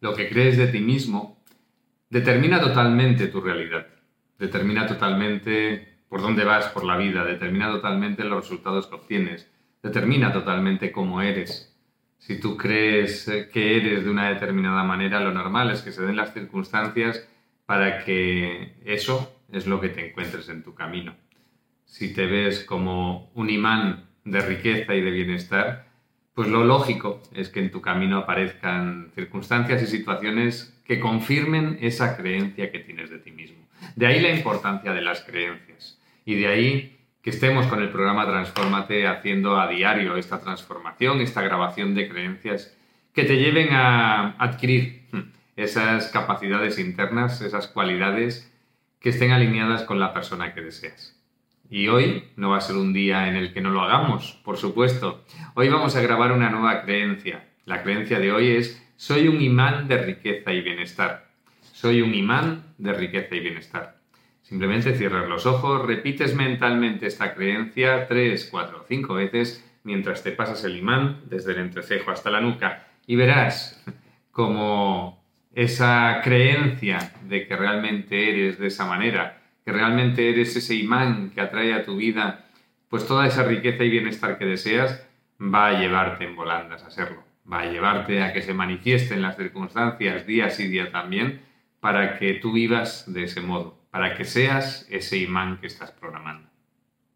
lo que crees de ti mismo, determina totalmente tu realidad, determina totalmente por dónde vas por la vida, determina totalmente los resultados que obtienes, determina totalmente cómo eres. Si tú crees eh, que eres de una determinada manera, lo normal es que se den las circunstancias para que eso es lo que te encuentres en tu camino. Si te ves como un imán de riqueza y de bienestar, pues lo lógico es que en tu camino aparezcan circunstancias y situaciones que confirmen esa creencia que tienes de ti mismo. De ahí la importancia de las creencias. Y de ahí que estemos con el programa Transformate haciendo a diario esta transformación, esta grabación de creencias que te lleven a adquirir esas capacidades internas, esas cualidades que estén alineadas con la persona que deseas. Y hoy no va a ser un día en el que no lo hagamos, por supuesto. Hoy vamos a grabar una nueva creencia. La creencia de hoy es soy un imán de riqueza y bienestar. Soy un imán de riqueza y bienestar. Simplemente cierras los ojos, repites mentalmente esta creencia tres, cuatro, cinco veces mientras te pasas el imán desde el entrecejo hasta la nuca y verás como esa creencia de que realmente eres de esa manera, que realmente eres ese imán que atrae a tu vida pues toda esa riqueza y bienestar que deseas, va a llevarte en volandas a serlo, va a llevarte a que se manifiesten las circunstancias día sí día también para que tú vivas de ese modo para que seas ese imán que estás programando.